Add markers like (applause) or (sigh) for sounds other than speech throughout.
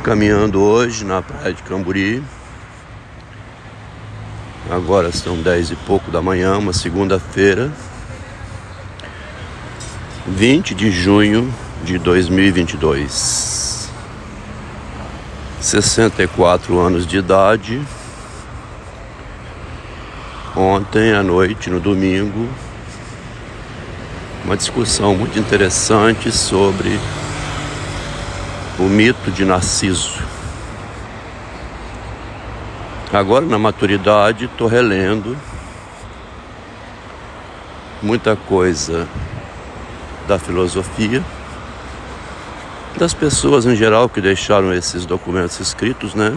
caminhando hoje na praia de Camburi. Agora são dez e pouco da manhã, uma segunda-feira, 20 de junho de 2022. 64 anos de idade. Ontem à noite, no domingo, uma discussão muito interessante sobre o mito de Narciso. Agora, na maturidade, estou relendo muita coisa da filosofia, das pessoas em geral que deixaram esses documentos escritos, né?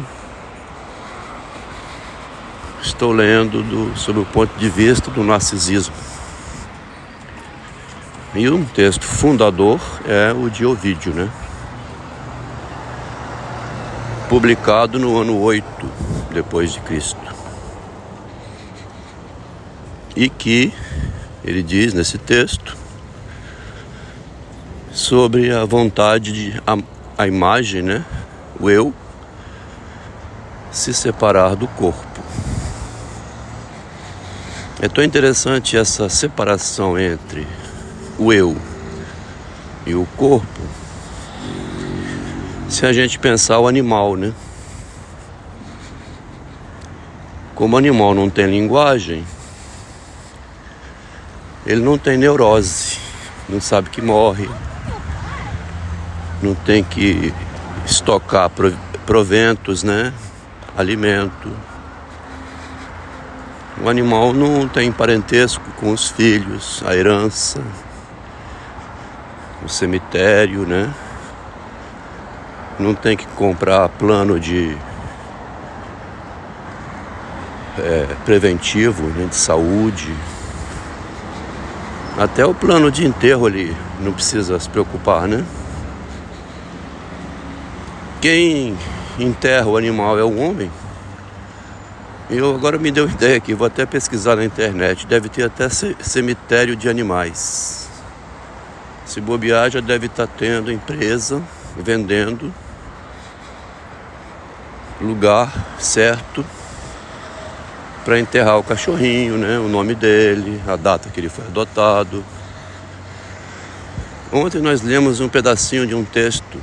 Estou lendo do, sob o ponto de vista do narcisismo. E um texto fundador é o de Ovídio, né? Publicado no ano 8 depois de Cristo. E que ele diz nesse texto sobre a vontade de a, a imagem, né, o eu se separar do corpo. É tão interessante essa separação entre o eu e o corpo se a gente pensar o animal, né? Como o animal não tem linguagem, ele não tem neurose, não sabe que morre, não tem que estocar proventos, né? Alimento. O animal não tem parentesco com os filhos, a herança, o cemitério, né? Não tem que comprar plano de é, preventivo, né, de saúde. Até o plano de enterro ali não precisa se preocupar, né? Quem enterra o animal é o homem. Eu agora me deu (laughs) ideia aqui, vou até pesquisar na internet. Deve ter até cemitério de animais. Se bobear, já deve estar tendo empresa vendendo lugar certo para enterrar o cachorrinho, né? O nome dele, a data que ele foi adotado. Ontem nós lemos um pedacinho de um texto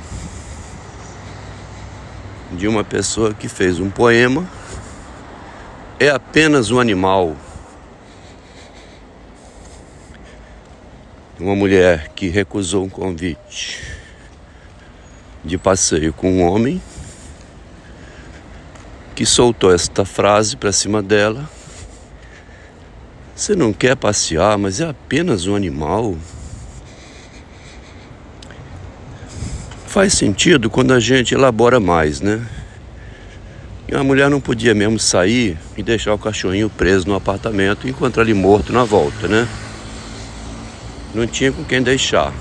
de uma pessoa que fez um poema. É apenas um animal. Uma mulher que recusou um convite de passeio com um homem que soltou esta frase para cima dela. Você não quer passear, mas é apenas um animal. Faz sentido quando a gente elabora mais, né? E a mulher não podia mesmo sair e deixar o cachorrinho preso no apartamento e encontrar ele morto na volta, né? Não tinha com quem deixar.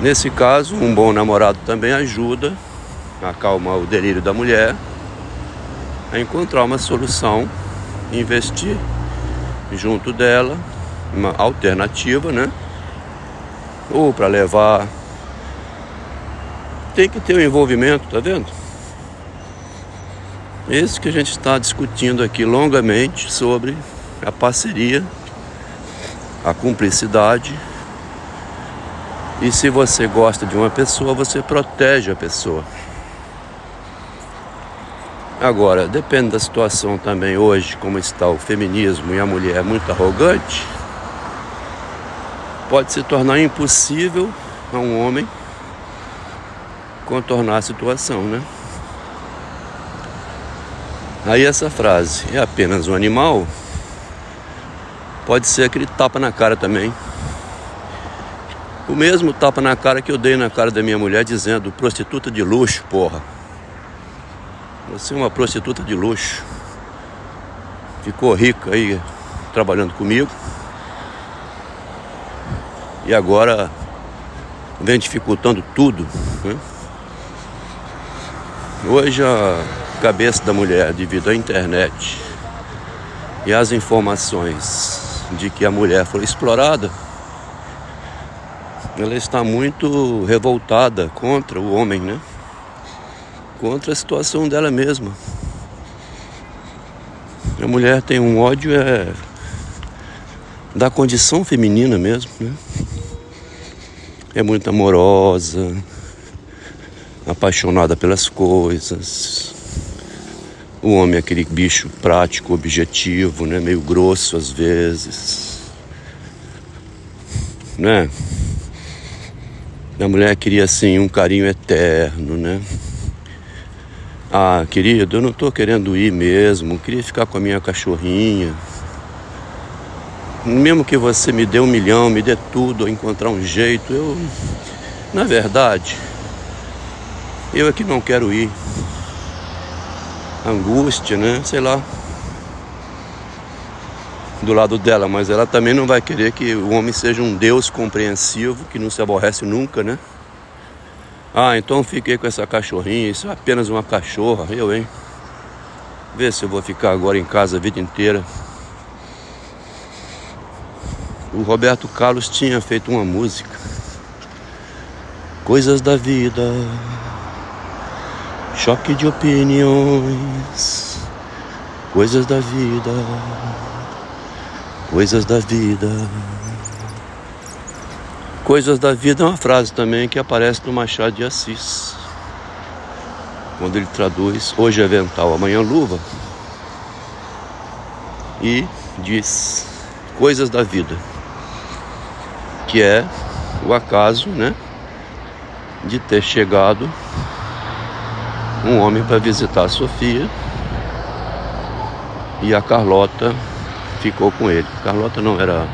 Nesse caso, um bom namorado também ajuda acalmar o delírio da mulher, a encontrar uma solução, investir junto dela, uma alternativa, né? Ou para levar. Tem que ter um envolvimento, tá vendo? Esse que a gente está discutindo aqui longamente sobre a parceria, a cumplicidade. E se você gosta de uma pessoa, você protege a pessoa. Agora, depende da situação também hoje, como está o feminismo e a mulher muito arrogante, pode se tornar impossível a um homem contornar a situação, né? Aí essa frase é apenas um animal, pode ser aquele tapa na cara também. O mesmo tapa na cara que eu dei na cara da minha mulher dizendo prostituta de luxo, porra. Você é uma prostituta de luxo. Ficou rica aí trabalhando comigo. E agora vem dificultando tudo. Né? Hoje a cabeça da mulher, devido à internet e às informações de que a mulher foi explorada, ela está muito revoltada contra o homem, né? Contra a situação dela mesma. A mulher tem um ódio é da condição feminina mesmo, né? É muito amorosa, apaixonada pelas coisas. O homem é aquele bicho prático, objetivo, né? Meio grosso às vezes. Né? A mulher queria assim um carinho eterno, né? Ah, querido, eu não tô querendo ir mesmo, queria ficar com a minha cachorrinha. Mesmo que você me dê um milhão, me dê tudo, encontrar um jeito, eu. Na verdade, eu é não quero ir. Angústia, né? Sei lá. Do lado dela, mas ela também não vai querer que o homem seja um Deus compreensivo que não se aborrece nunca, né? Ah, então fiquei com essa cachorrinha, isso é apenas uma cachorra, eu, hein? Vê se eu vou ficar agora em casa a vida inteira. O Roberto Carlos tinha feito uma música. Coisas da vida choque de opiniões, coisas da vida, coisas da vida. Coisas da vida é uma frase também que aparece no Machado de Assis. Quando ele traduz hoje é vental, amanhã luva. E diz coisas da vida, que é o acaso, né, de ter chegado um homem para visitar a Sofia e a Carlota ficou com ele. Carlota não era.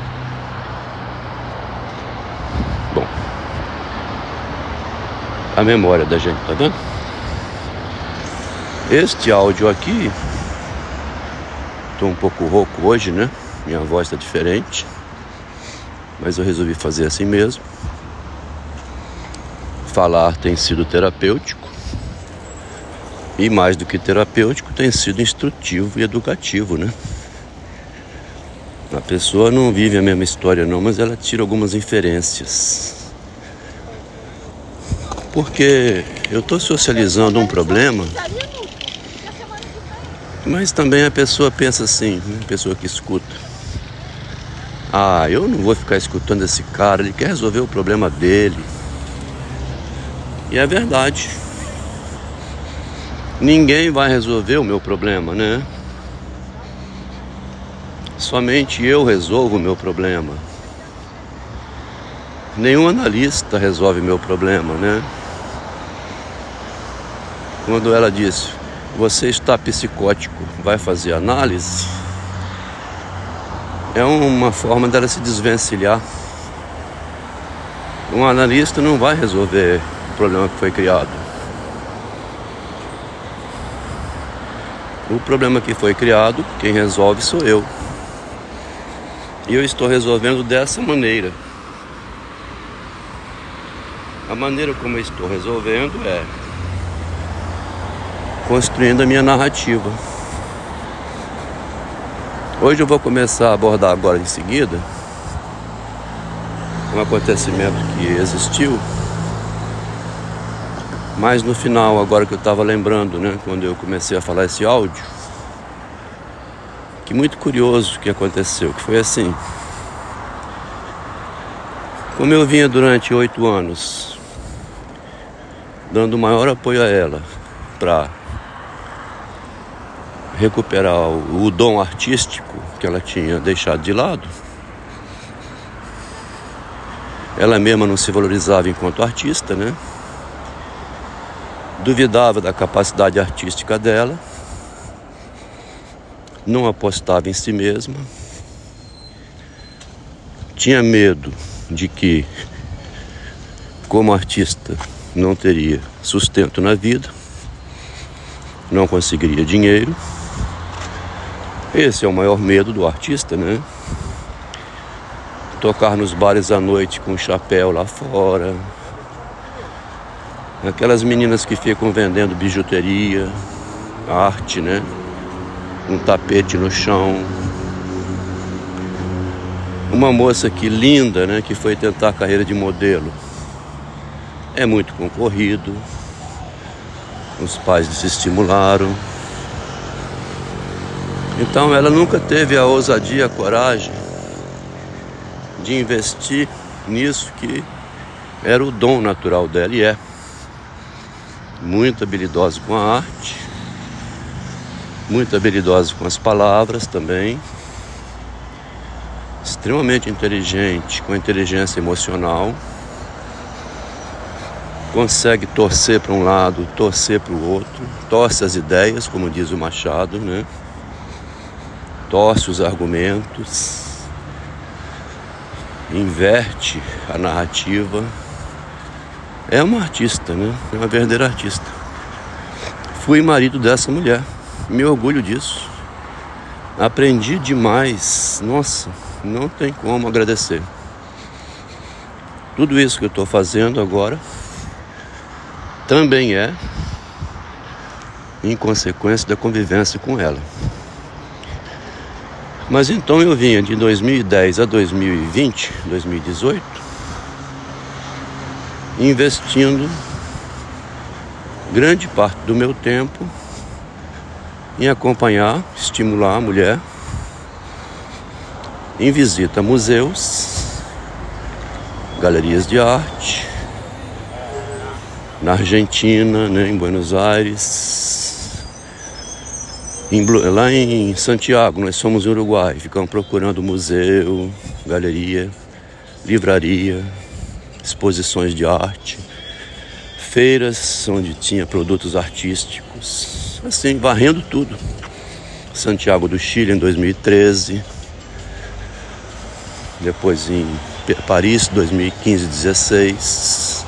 Memória da gente, tá vendo? Este áudio aqui. Tô um pouco rouco hoje, né? Minha voz tá diferente. Mas eu resolvi fazer assim mesmo. Falar tem sido terapêutico. E mais do que terapêutico, tem sido instrutivo e educativo, né? A pessoa não vive a mesma história não, mas ela tira algumas inferências. Porque eu estou socializando um problema, mas também a pessoa pensa assim, né? a pessoa que escuta. Ah, eu não vou ficar escutando esse cara, ele quer resolver o problema dele. E é verdade. Ninguém vai resolver o meu problema, né? Somente eu resolvo o meu problema. Nenhum analista resolve meu problema, né? Quando ela disse, você está psicótico, vai fazer análise, é uma forma dela se desvencilhar. Um analista não vai resolver o problema que foi criado. O problema que foi criado, quem resolve sou eu. E eu estou resolvendo dessa maneira. A maneira como eu estou resolvendo é construindo a minha narrativa. Hoje eu vou começar a abordar agora em seguida um acontecimento que existiu mas no final, agora que eu estava lembrando, né, quando eu comecei a falar esse áudio, que muito curioso que aconteceu, que foi assim. Como eu vinha durante oito anos dando maior apoio a ela para recuperar o, o dom artístico que ela tinha deixado de lado, ela mesma não se valorizava enquanto artista, né? duvidava da capacidade artística dela, não apostava em si mesma, tinha medo de que, como artista, não teria sustento na vida, não conseguiria dinheiro. Esse é o maior medo do artista, né? Tocar nos bares à noite com um chapéu lá fora, Aquelas meninas que ficam vendendo bijuteria, arte, né? Um tapete no chão. uma moça que linda, né, que foi tentar a carreira de modelo. É muito concorrido. Os pais se estimularam. Então ela nunca teve a ousadia, a coragem de investir nisso que era o dom natural dela e é muito habilidosa com a arte, muito habilidosa com as palavras também, extremamente inteligente, com inteligência emocional, consegue torcer para um lado, torcer para o outro, torce as ideias, como diz o Machado, né? Torce os argumentos, inverte a narrativa. É uma artista, né? É uma verdadeira artista. Fui marido dessa mulher, me orgulho disso. Aprendi demais, nossa, não tem como agradecer. Tudo isso que eu estou fazendo agora também é em consequência da convivência com ela. Mas então eu vinha de 2010 a 2020, 2018, investindo grande parte do meu tempo em acompanhar, estimular a mulher em visita a museus, galerias de arte, na Argentina, né, em Buenos Aires, em, lá em Santiago, nós somos Uruguai, ficamos procurando museu, galeria, livraria, exposições de arte, feiras onde tinha produtos artísticos, assim, varrendo tudo. Santiago do Chile em 2013, depois em Paris 2015 16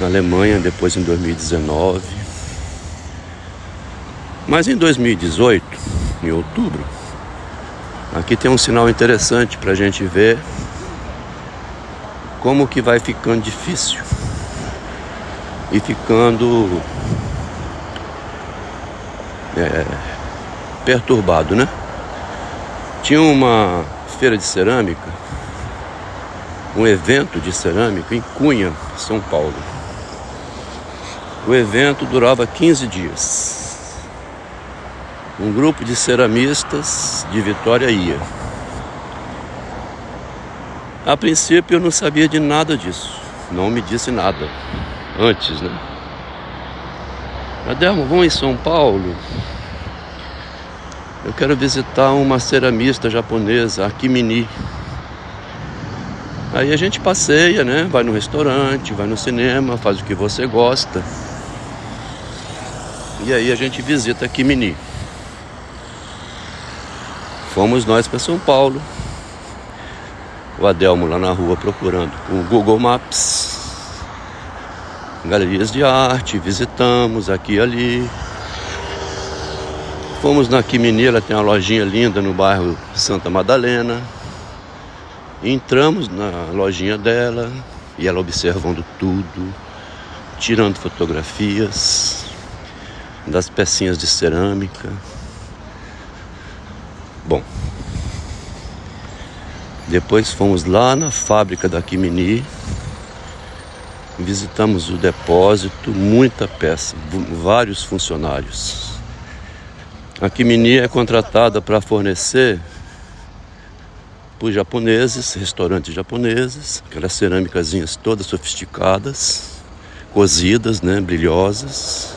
na Alemanha depois em 2019 mas em 2018 em outubro aqui tem um sinal interessante para a gente ver como que vai ficando difícil e ficando é, perturbado né tinha uma feira de cerâmica, um evento de cerâmica em Cunha, São Paulo. O evento durava 15 dias. Um grupo de ceramistas de Vitória ia. A princípio eu não sabia de nada disso. Não me disse nada antes, né? Adelmo, vamos em São Paulo? Eu quero visitar uma ceramista japonesa, a Kimini. Aí a gente passeia, né? Vai no restaurante, vai no cinema, faz o que você gosta. E aí a gente visita a Kimini. Fomos nós para São Paulo. O Adelmo lá na rua procurando o Google Maps. Galerias de arte, visitamos aqui e ali. Fomos na Quimini, ela tem uma lojinha linda no bairro Santa Madalena. Entramos na lojinha dela e ela observando tudo, tirando fotografias das pecinhas de cerâmica. Bom, depois fomos lá na fábrica da Quimini, visitamos o depósito, muita peça, vários funcionários. A Kimini é contratada para fornecer por japoneses, restaurantes japoneses, aquelas cerâmicas todas sofisticadas, cozidas, né, brilhosas.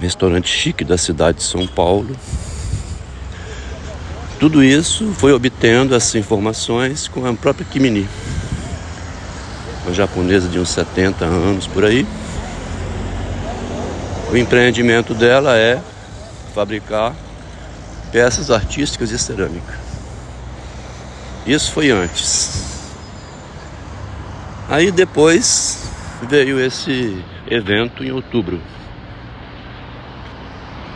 Restaurante chique da cidade de São Paulo. Tudo isso foi obtendo essas informações com a própria Kimini. Uma japonesa de uns 70 anos por aí. O empreendimento dela é fabricar peças artísticas de cerâmica. Isso foi antes. Aí depois veio esse evento em outubro,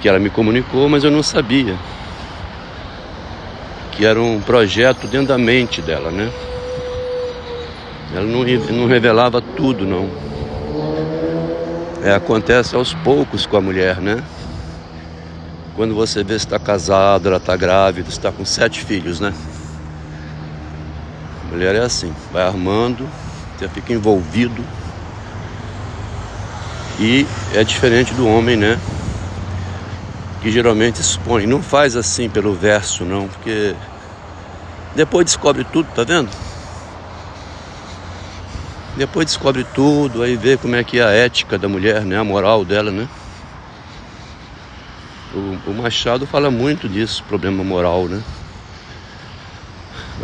que ela me comunicou, mas eu não sabia que era um projeto dentro da mente dela, né? Ela não, não revelava tudo, não. É, acontece aos poucos com a mulher, né? Quando você vê se está casado, ela está grávida, está com sete filhos, né? Mulher é assim, vai armando, você fica envolvido. E é diferente do homem, né? Que geralmente expõe. Não faz assim pelo verso, não, porque depois descobre tudo, tá vendo? Depois descobre tudo, aí vê como é que é a ética da mulher, né? A moral dela, né? O, o Machado fala muito disso, problema moral, né?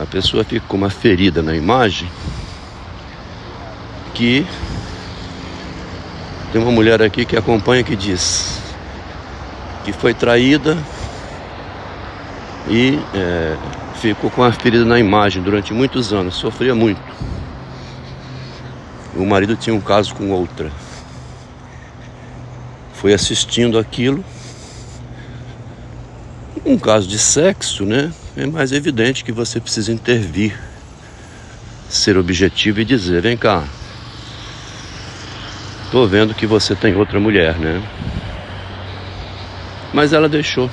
A pessoa fica com uma ferida na imagem que tem uma mulher aqui que acompanha que diz que foi traída e é, ficou com a ferida na imagem durante muitos anos, sofria muito. O marido tinha um caso com outra. Foi assistindo aquilo. Um caso de sexo, né? É mais evidente que você precisa intervir, ser objetivo e dizer: vem cá, tô vendo que você tem outra mulher, né? Mas ela deixou.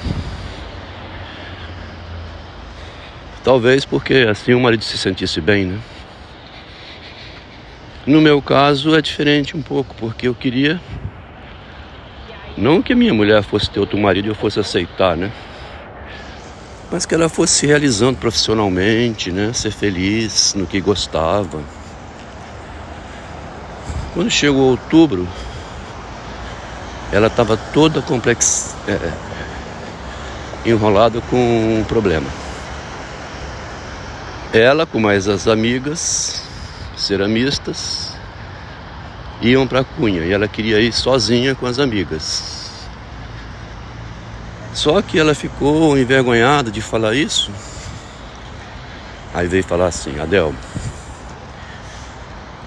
Talvez porque assim o marido se sentisse bem, né? No meu caso é diferente um pouco, porque eu queria não que minha mulher fosse ter outro marido e eu fosse aceitar, né? Mas que ela fosse se realizando profissionalmente, né? Ser feliz no que gostava. Quando chegou outubro, ela estava toda complexa, é, é, enrolada com um problema. Ela, com mais as amigas ceramistas, iam para Cunha e ela queria ir sozinha com as amigas. Só que ela ficou envergonhada de falar isso. Aí veio falar assim: Adel,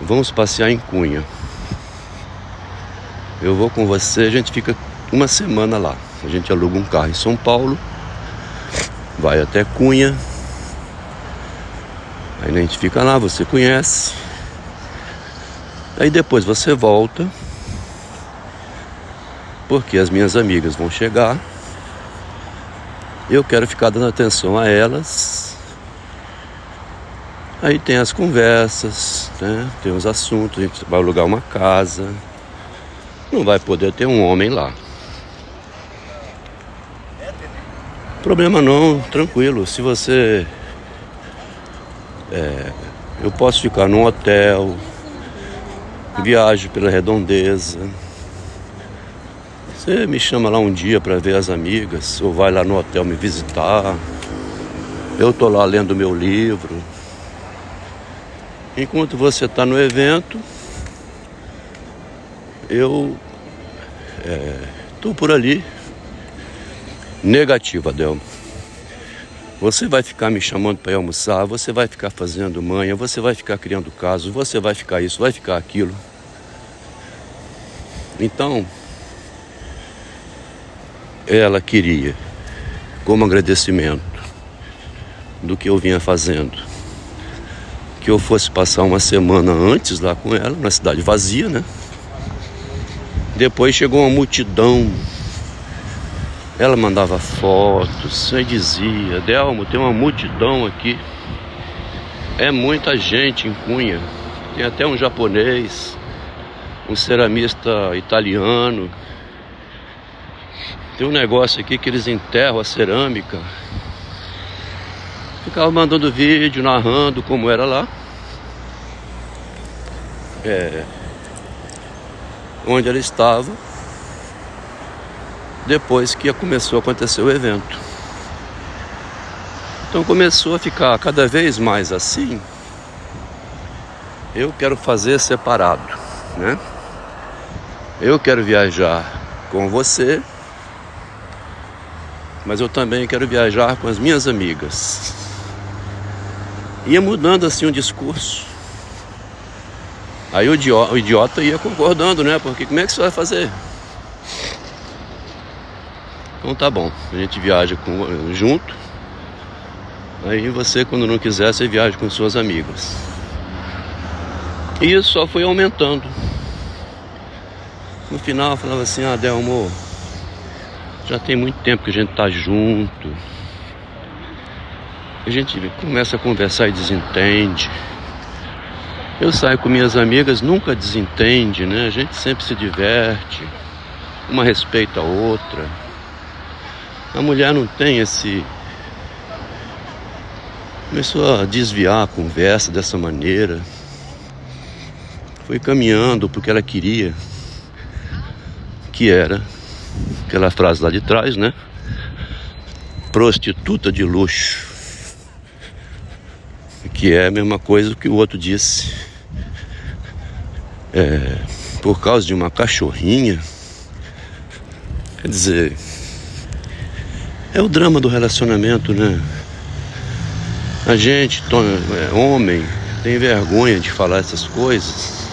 vamos passear em Cunha. Eu vou com você, a gente fica uma semana lá. A gente aluga um carro em São Paulo, vai até Cunha, Aí a gente fica lá, você conhece. Aí depois você volta. Porque as minhas amigas vão chegar. Eu quero ficar dando atenção a elas. Aí tem as conversas, né? tem os assuntos, a gente vai alugar uma casa. Não vai poder ter um homem lá. Problema não, tranquilo. Se você é, eu posso ficar num hotel, viajo pela redondeza. Você me chama lá um dia para ver as amigas, ou vai lá no hotel me visitar. Eu tô lá lendo meu livro. Enquanto você está no evento, eu é, por ali. Negativo, Adelmo. Você vai ficar me chamando para almoçar, você vai ficar fazendo manha, você vai ficar criando caso, você vai ficar isso, vai ficar aquilo. Então, ela queria, como agradecimento do que eu vinha fazendo, que eu fosse passar uma semana antes lá com ela, na cidade vazia, né? Depois chegou uma multidão ela mandava fotos e dizia: Delmo, tem uma multidão aqui. É muita gente em Cunha. Tem até um japonês, um ceramista italiano. Tem um negócio aqui que eles enterram a cerâmica. Ficava mandando vídeo, narrando como era lá. É, onde ela estava depois que começou a acontecer o evento. Então começou a ficar cada vez mais assim. Eu quero fazer separado, né? Eu quero viajar com você, mas eu também quero viajar com as minhas amigas. Ia mudando assim o discurso. Aí o idiota, ia concordando, né? Porque como é que você vai fazer? Então tá bom, a gente viaja com, junto. Aí você, quando não quiser, você viaja com suas amigas. E isso só foi aumentando. No final eu falava assim, ah Delmo, já tem muito tempo que a gente tá junto. A gente começa a conversar e desentende. Eu saio com minhas amigas, nunca desentende, né? A gente sempre se diverte, uma respeita a outra. A mulher não tem esse. Começou a desviar a conversa dessa maneira. Foi caminhando porque ela queria, que era aquela frase lá de trás, né? Prostituta de luxo. Que é a mesma coisa que o outro disse. É, por causa de uma cachorrinha. Quer dizer, é o drama do relacionamento, né? A gente, é, homem, tem vergonha de falar essas coisas.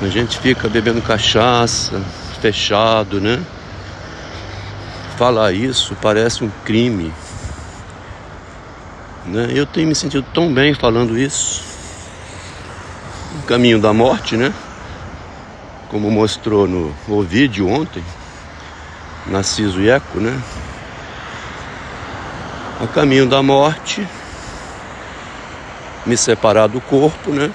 A gente fica bebendo cachaça, fechado, né? Falar isso parece um crime. Né? Eu tenho me sentido tão bem falando isso. O caminho da morte, né? Como mostrou no, vídeo ontem, Narciso Eco, né? O caminho da morte, me separar do corpo, né?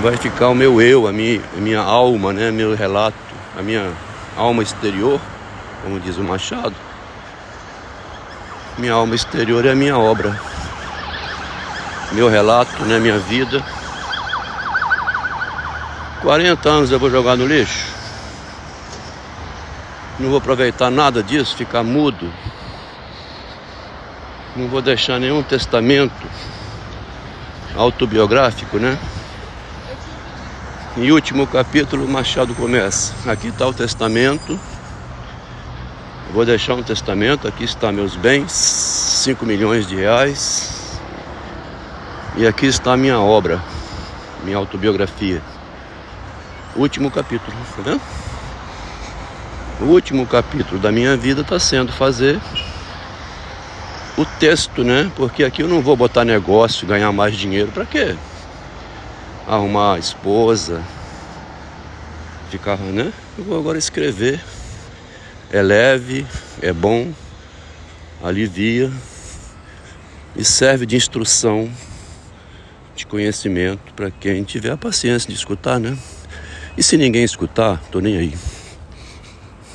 vai ficar o meu eu, a minha, a minha alma, né? meu relato, a minha alma exterior, como diz o Machado. Minha alma exterior é a minha obra, meu relato, né? minha vida. 40 anos eu vou jogar no lixo. Não vou aproveitar nada disso, ficar mudo. Não vou deixar nenhum testamento autobiográfico, né? Em último capítulo, Machado começa. Aqui está o testamento. vou deixar um testamento. Aqui está meus bens, 5 milhões de reais. E aqui está a minha obra, minha autobiografia. Último capítulo, tá vendo? O último capítulo da minha vida está sendo fazer o texto, né? Porque aqui eu não vou botar negócio, ganhar mais dinheiro. Para quê? arrumar esposa, ficar, né? Eu vou agora escrever. É leve, é bom, alivia e serve de instrução, de conhecimento para quem tiver a paciência de escutar, né? E se ninguém escutar, tô nem aí.